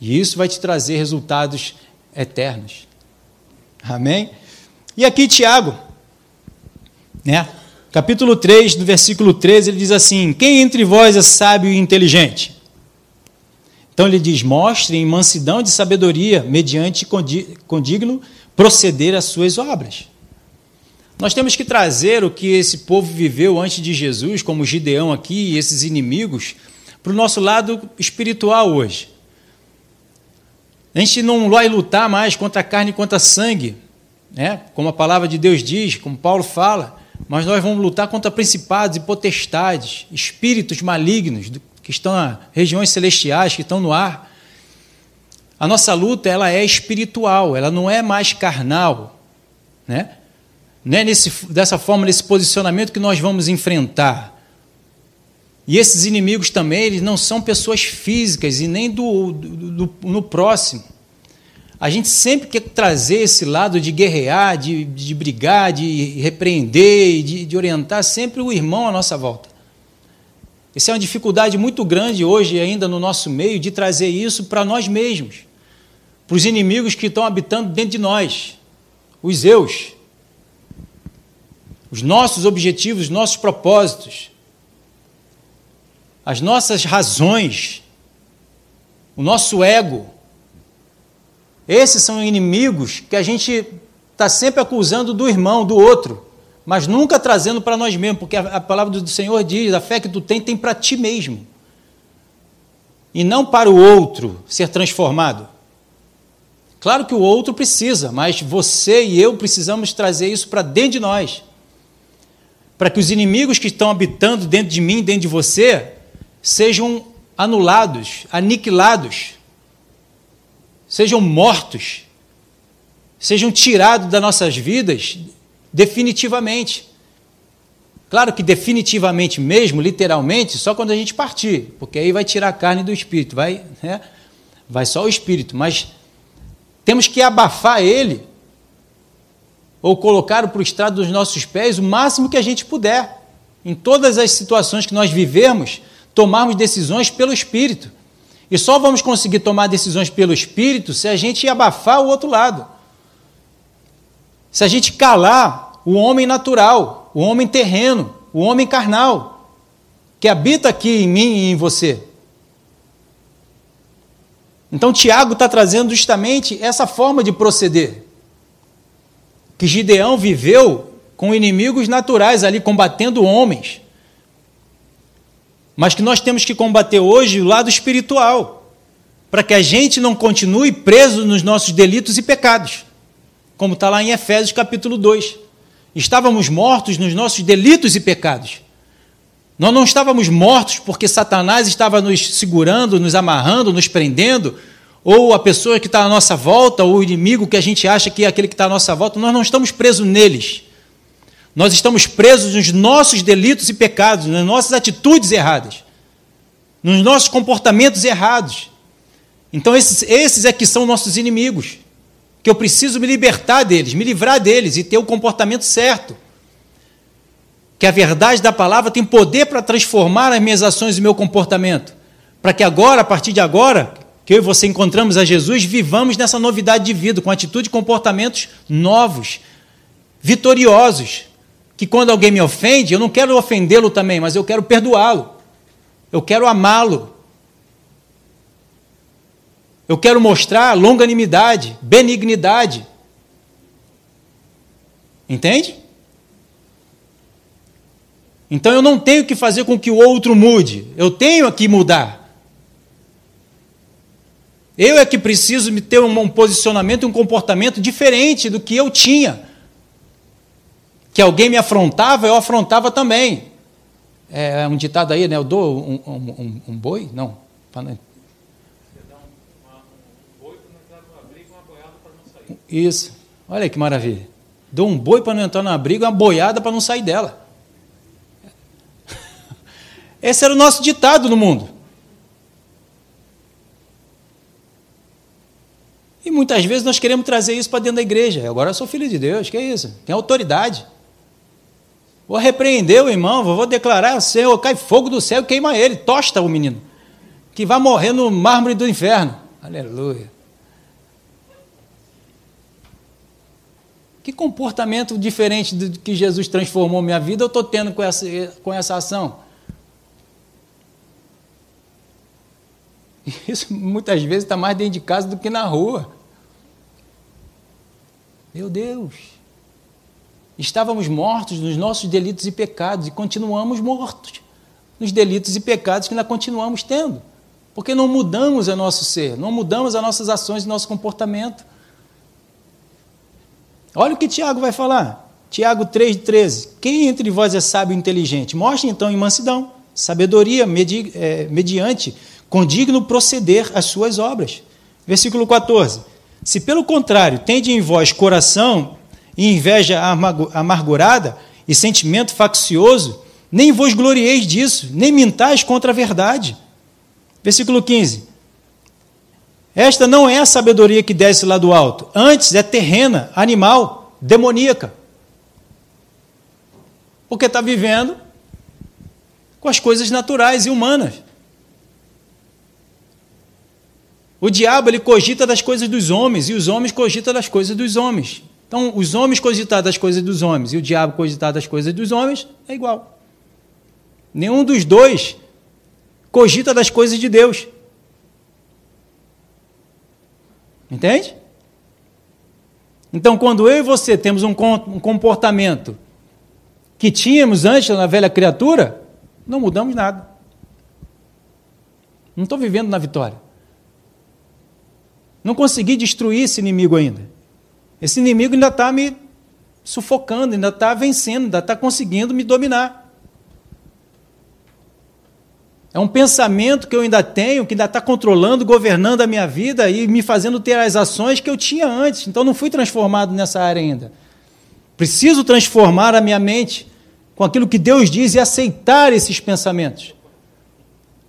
E isso vai te trazer resultados eternos. Amém? E aqui Tiago, né? Capítulo 3, do versículo 13, ele diz assim: Quem entre vós é sábio e inteligente? Então ele diz: mostrem mansidão de sabedoria, mediante condigno proceder às suas obras. Nós temos que trazer o que esse povo viveu antes de Jesus, como Gideão aqui e esses inimigos, para o nosso lado espiritual hoje. A gente não vai lutar mais contra a carne e contra sangue, né? como a palavra de Deus diz, como Paulo fala, mas nós vamos lutar contra principados e potestades, espíritos malignos que estão nas regiões celestiais, que estão no ar. A nossa luta ela é espiritual, ela não é mais carnal, né? Não é nesse, dessa forma, nesse posicionamento que nós vamos enfrentar. E esses inimigos também, eles não são pessoas físicas e nem do, do, do no próximo. A gente sempre quer trazer esse lado de guerrear, de, de brigar, de repreender, de, de orientar sempre o irmão à nossa volta. Essa é uma dificuldade muito grande hoje ainda no nosso meio de trazer isso para nós mesmos, para os inimigos que estão habitando dentro de nós, os eus, os nossos objetivos, os nossos propósitos, as nossas razões, o nosso ego. Esses são inimigos que a gente está sempre acusando do irmão, do outro, mas nunca trazendo para nós mesmos, porque a, palavra do Senhor diz: a fé que tu tem, tem para ti mesmo, e não para o outro ser transformado. Claro que o outro precisa, mas você e eu precisamos trazer isso para dentro de nós, para que os inimigos que estão habitando dentro de mim, dentro de você, sejam anulados, aniquilados sejam mortos, sejam tirados das nossas vidas definitivamente. Claro que definitivamente mesmo, literalmente, só quando a gente partir, porque aí vai tirar a carne do espírito, vai, né? vai só o espírito, mas temos que abafar ele ou colocar para o estrado dos nossos pés o máximo que a gente puder. Em todas as situações que nós vivemos, tomarmos decisões pelo espírito. E só vamos conseguir tomar decisões pelo Espírito se a gente abafar o outro lado. Se a gente calar o homem natural, o homem terreno, o homem carnal, que habita aqui em mim e em você. Então, Tiago está trazendo justamente essa forma de proceder. Que Gideão viveu com inimigos naturais ali, combatendo homens mas que nós temos que combater hoje o lado espiritual, para que a gente não continue preso nos nossos delitos e pecados, como está lá em Efésios capítulo 2. Estávamos mortos nos nossos delitos e pecados. Nós não estávamos mortos porque Satanás estava nos segurando, nos amarrando, nos prendendo, ou a pessoa que está à nossa volta, ou o inimigo que a gente acha que é aquele que está à nossa volta, nós não estamos presos neles. Nós estamos presos nos nossos delitos e pecados, nas nossas atitudes erradas, nos nossos comportamentos errados. Então, esses, esses é que são nossos inimigos, que eu preciso me libertar deles, me livrar deles e ter o comportamento certo. Que a verdade da palavra tem poder para transformar as minhas ações e meu comportamento. Para que agora, a partir de agora, que eu e você encontramos a Jesus, vivamos nessa novidade de vida, com atitude e comportamentos novos, vitoriosos que quando alguém me ofende, eu não quero ofendê-lo também, mas eu quero perdoá-lo. Eu quero amá-lo. Eu quero mostrar longanimidade, benignidade. Entende? Então eu não tenho que fazer com que o outro mude, eu tenho que mudar. Eu é que preciso me ter um posicionamento, um comportamento diferente do que eu tinha que alguém me afrontava, eu afrontava também. É um ditado aí, né? Eu dou um, um, um boi? Não. Isso. Olha que maravilha. Dou um boi para não entrar na briga, uma boiada para não sair dela. Esse era o nosso ditado no mundo. E muitas vezes nós queremos trazer isso para dentro da igreja. Agora eu sou filho de Deus, que é isso? Tem autoridade. Vou repreender o irmão, vou declarar, Senhor, cai fogo do céu queima ele, tosta o menino, que vai morrer no mármore do inferno. Aleluia. Que comportamento diferente do que Jesus transformou minha vida eu estou tendo com essa, com essa ação? Isso muitas vezes está mais dentro de casa do que na rua. Meu Deus. Estávamos mortos nos nossos delitos e pecados e continuamos mortos nos delitos e pecados que ainda continuamos tendo. Porque não mudamos o nosso ser, não mudamos as nossas ações e nosso comportamento. Olha o que Tiago vai falar. Tiago 3,13. Quem entre vós é sábio e inteligente? Mostre então em mansidão, sabedoria medi é, mediante condigno proceder as suas obras. Versículo 14. Se pelo contrário tende em vós coração e inveja amargurada e sentimento faccioso, nem vos glorieis disso, nem mintais contra a verdade. Versículo 15. Esta não é a sabedoria que desce lá do alto, antes é terrena, animal, demoníaca. Porque está vivendo com as coisas naturais e humanas. O diabo ele cogita das coisas dos homens e os homens cogitam das coisas dos homens. Então, os homens cogitar das coisas dos homens e o diabo cogitar das coisas dos homens é igual. Nenhum dos dois cogita das coisas de Deus. Entende? Então, quando eu e você temos um comportamento que tínhamos antes na velha criatura, não mudamos nada. Não estou vivendo na vitória. Não consegui destruir esse inimigo ainda. Esse inimigo ainda está me sufocando, ainda está vencendo, ainda está conseguindo me dominar. É um pensamento que eu ainda tenho, que ainda está controlando, governando a minha vida e me fazendo ter as ações que eu tinha antes. Então não fui transformado nessa área ainda. Preciso transformar a minha mente com aquilo que Deus diz e aceitar esses pensamentos.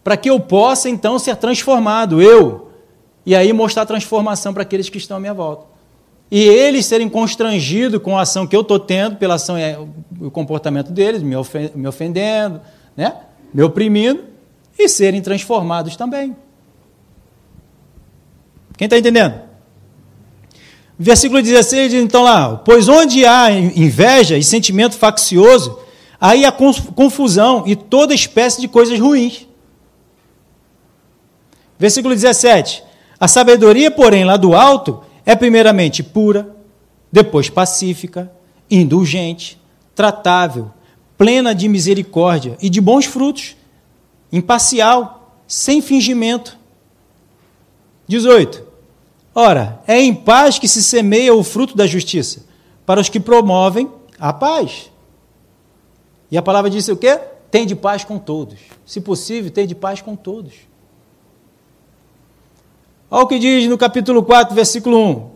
Para que eu possa então ser transformado, eu, e aí mostrar transformação para aqueles que estão à minha volta. E eles serem constrangidos com a ação que eu estou tendo, pela ação e o comportamento deles, me, ofendendo, né? me oprimindo, e serem transformados também. Quem está entendendo? Versículo 16 diz então lá: Pois onde há inveja e sentimento faccioso, aí há confusão e toda espécie de coisas ruins. Versículo 17: a sabedoria, porém, lá do alto, é primeiramente pura, depois pacífica, indulgente, tratável, plena de misericórdia e de bons frutos, imparcial, sem fingimento. 18. Ora, é em paz que se semeia o fruto da justiça, para os que promovem a paz. E a palavra diz o quê? Tem de paz com todos. Se possível, tem de paz com todos. Olha o que diz no capítulo 4, versículo 1.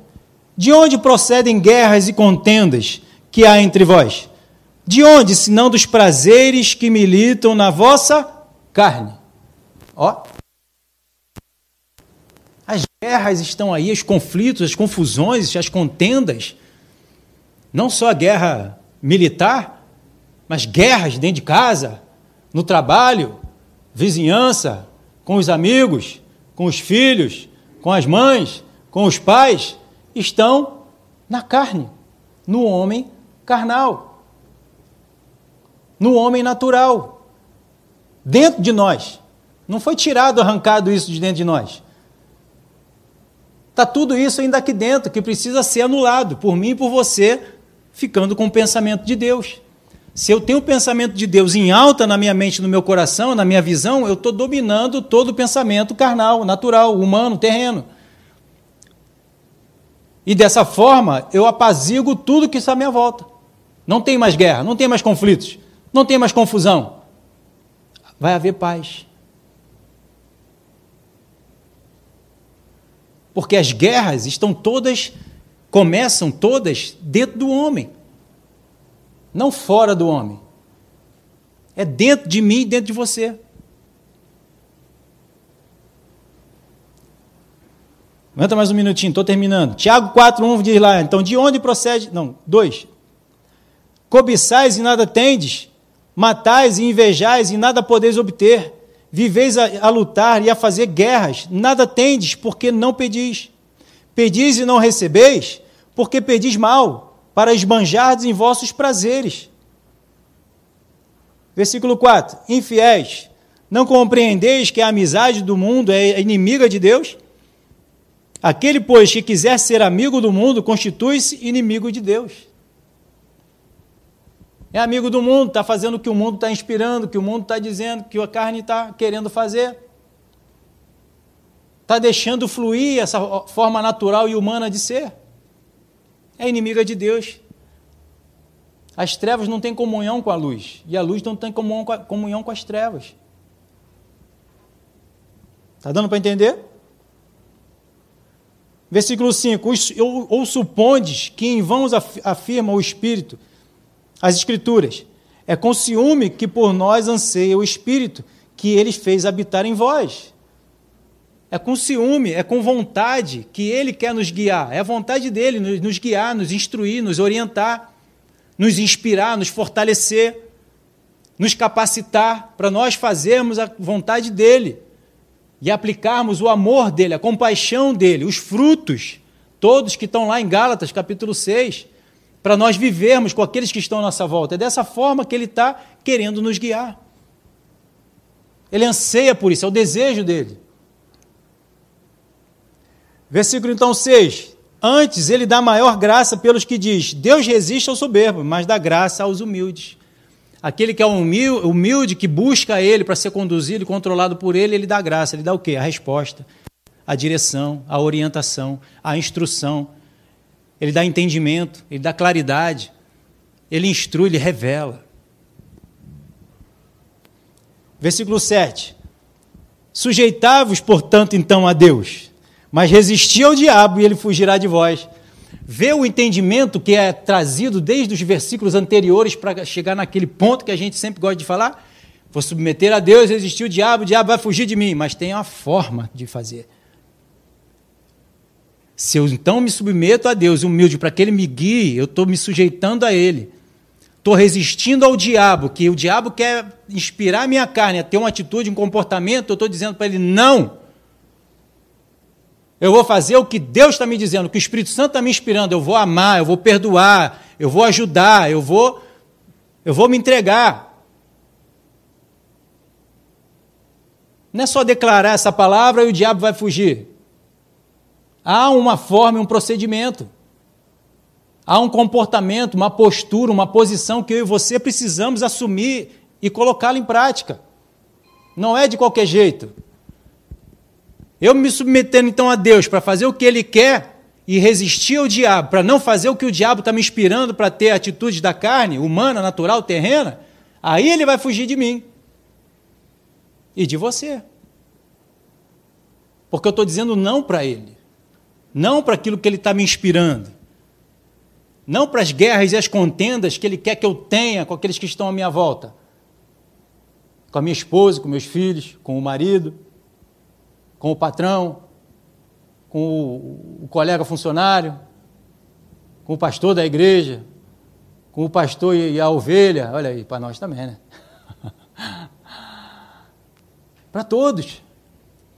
De onde procedem guerras e contendas que há entre vós? De onde, senão dos prazeres que militam na vossa carne? Ó. As guerras estão aí, os conflitos, as confusões, as contendas. Não só a guerra militar, mas guerras dentro de casa, no trabalho, vizinhança, com os amigos, com os filhos, com as mães, com os pais, estão na carne, no homem carnal, no homem natural, dentro de nós. Não foi tirado, arrancado isso de dentro de nós. Está tudo isso ainda aqui dentro, que precisa ser anulado por mim e por você, ficando com o pensamento de Deus. Se eu tenho o pensamento de Deus em alta na minha mente, no meu coração, na minha visão, eu estou dominando todo o pensamento carnal, natural, humano, terreno. E dessa forma, eu apazigo tudo que está à minha volta. Não tem mais guerra, não tem mais conflitos, não tem mais confusão. Vai haver paz. Porque as guerras estão todas, começam todas dentro do homem não fora do homem. É dentro de mim e dentro de você. Aguenta mais um minutinho, estou terminando. Tiago 4,1 diz lá, então de onde procede. Não, 2. Cobiçais e nada tendes, matais e invejais e nada podeis obter, viveis a, a lutar e a fazer guerras, nada tendes, porque não pedis. Pedis e não recebeis, porque pedis mal, para esbanjardes em vossos prazeres. Versículo 4: Infiéis, não compreendeis que a amizade do mundo é inimiga de Deus? Aquele, pois, que quiser ser amigo do mundo, constitui-se inimigo de Deus. É amigo do mundo, está fazendo o que o mundo está inspirando, o que o mundo está dizendo, o que a carne está querendo fazer. Está deixando fluir essa forma natural e humana de ser. É inimiga de Deus. As trevas não têm comunhão com a luz, e a luz não tem comunhão com, as trevas. Está dando para entender? Versículo 5: Ou, ou supondes que em vão afirma o Espírito, as Escrituras, é com ciúme que por nós anseia o Espírito, que ele fez habitar em vós. É com ciúme, é com vontade que ele quer nos guiar. É a vontade dele nos guiar, nos instruir, nos orientar nos inspirar, nos fortalecer, nos capacitar para nós fazermos a vontade dele e aplicarmos o amor dele, a compaixão dele, os frutos, todos que estão lá em Gálatas, capítulo 6, para nós vivermos com aqueles que estão à nossa volta. É dessa forma que ele está querendo nos guiar. Ele anseia por isso, é o desejo dele. Versículo então 6. Antes, ele dá maior graça pelos que diz: Deus resiste ao soberbo, mas dá graça aos humildes. Aquele que é humilde, que busca ele para ser conduzido e controlado por ele, ele dá graça. Ele dá o quê? A resposta, a direção, a orientação, a instrução. Ele dá entendimento, ele dá claridade. Ele instrui, ele revela. Versículo 7. Sujeitai-vos, portanto, então a Deus mas resisti ao diabo e ele fugirá de vós. Vê o entendimento que é trazido desde os versículos anteriores para chegar naquele ponto que a gente sempre gosta de falar? Vou submeter a Deus, resistir ao diabo, o diabo vai fugir de mim, mas tem uma forma de fazer. Se eu então me submeto a Deus, humilde, para que Ele me guie, eu estou me sujeitando a Ele. Estou resistindo ao diabo, que o diabo quer inspirar minha carne a ter uma atitude, um comportamento, eu estou dizendo para ele, não, eu vou fazer o que Deus está me dizendo, o que o Espírito Santo está me inspirando. Eu vou amar, eu vou perdoar, eu vou ajudar, eu vou, eu vou me entregar. Não é só declarar essa palavra e o diabo vai fugir. Há uma forma, um procedimento. Há um comportamento, uma postura, uma posição que eu e você precisamos assumir e colocá-la em prática. Não é de qualquer jeito. Eu me submetendo então a Deus para fazer o que Ele quer e resistir ao diabo, para não fazer o que o diabo está me inspirando para ter atitudes da carne, humana, natural, terrena, aí ele vai fugir de mim. E de você. Porque eu estou dizendo não para ele, não para aquilo que ele está me inspirando, não para as guerras e as contendas que ele quer que eu tenha com aqueles que estão à minha volta, com a minha esposa, com meus filhos, com o marido com o patrão, com o, colega funcionário, com o pastor da igreja, com o pastor e a ovelha. Olha aí, para nós também, né? para todos.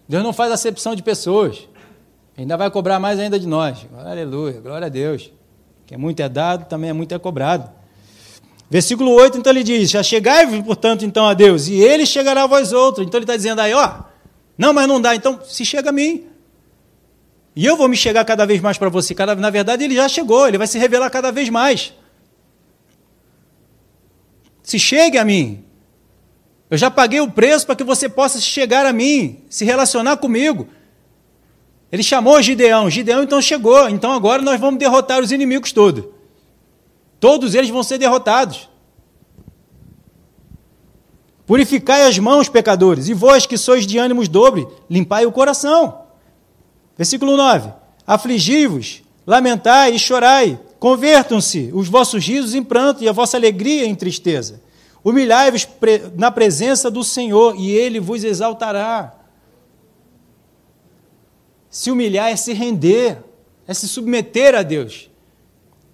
Deus não faz acepção de pessoas. Ainda vai cobrar mais ainda de nós. Aleluia, glória a Deus. Que é muito é dado, também é muito é cobrado. Versículo 8, então ele diz: Já chegai, portanto, então a Deus, e ele chegará a vós outros. Então ele está dizendo aí, ó, não, mas não dá. Então, se chega a mim. E eu vou me chegar cada vez mais para você. Cada, na verdade, ele já chegou, ele vai se revelar cada vez mais. Se chegue a mim. Eu já paguei o preço para que você possa chegar a mim, se relacionar comigo. Ele chamou Gideão. Gideão então chegou. Então agora nós vamos derrotar os inimigos todos. Todos eles vão ser derrotados. Purificai as mãos, pecadores, e vós que sois de ânimos dobre, limpai o coração. Versículo 9: Afligi-vos, lamentai e chorai, convertam-se os vossos risos em pranto e a vossa alegria em tristeza. Humilhai-vos na presença do Senhor, e ele vos exaltará. Se humilhar é se render, é se submeter a Deus,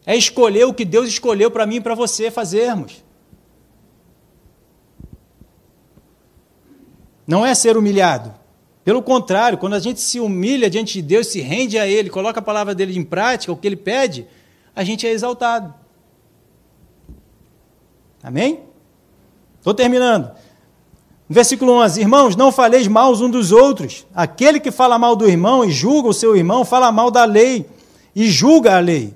é escolher o que Deus escolheu para mim e para você fazermos. Não é ser humilhado. Pelo contrário, quando a gente se humilha diante de Deus, se rende a Ele, coloca a palavra dele em prática, o que Ele pede, a gente é exaltado. Amém? Estou terminando. Versículo 11: Irmãos, não faleis mal uns dos outros. Aquele que fala mal do irmão e julga o seu irmão, fala mal da lei e julga a lei.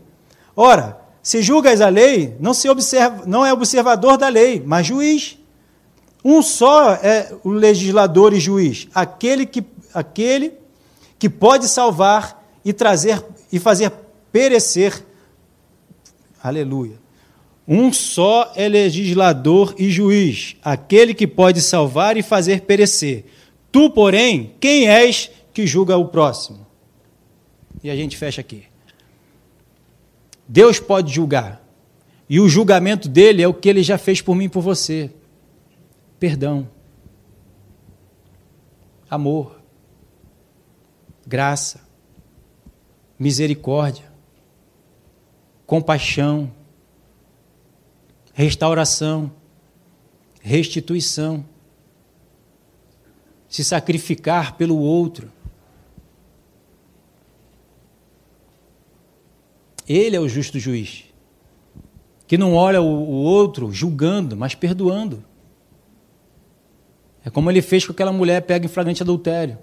Ora, se julgas a lei, não, se observa, não é observador da lei, mas juiz. Um só é o legislador e juiz, aquele que, aquele que pode salvar e trazer e fazer perecer Aleluia. Um só é legislador e juiz, aquele que pode salvar e fazer perecer. Tu, porém, quem és que julga o próximo? E a gente fecha aqui. Deus pode julgar. E o julgamento dele é o que ele já fez por mim e por você: perdão, amor, graça, misericórdia, compaixão, restauração, restituição, se sacrificar pelo outro. Ele é o justo juiz, que não olha o, outro julgando, mas perdoando. É como ele fez com aquela mulher pega em flagrante adultério.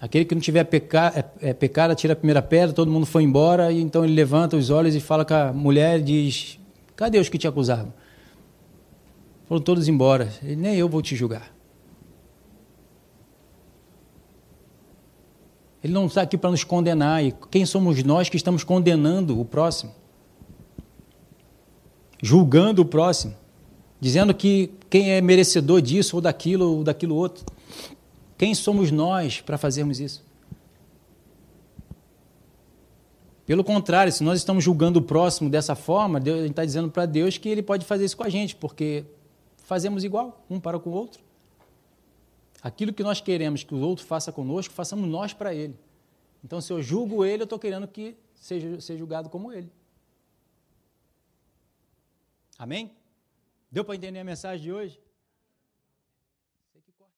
Aquele que não tiver é, é, pecado, tira a primeira pedra, todo mundo foi embora, e então ele levanta os olhos e fala com a mulher e diz: Cadê os que te acusavam? Foram todos embora. Ele, Nem eu vou te julgar. Ele não está aqui para nos condenar. E quem somos nós que estamos condenando o próximo? Julgando o próximo. Dizendo que quem é merecedor disso ou daquilo ou daquilo outro. Quem somos nós para fazermos isso? Pelo contrário, se nós estamos julgando o próximo dessa forma, Deus, está dizendo para Deus que Ele pode fazer isso com a gente, porque fazemos igual, um para com o outro. Aquilo que nós queremos que o outro faça conosco, façamos nós para Ele. Então, se eu julgo Ele, eu estou querendo que seja, seja julgado como Ele. Amém? Deu para entender a mensagem de hoje?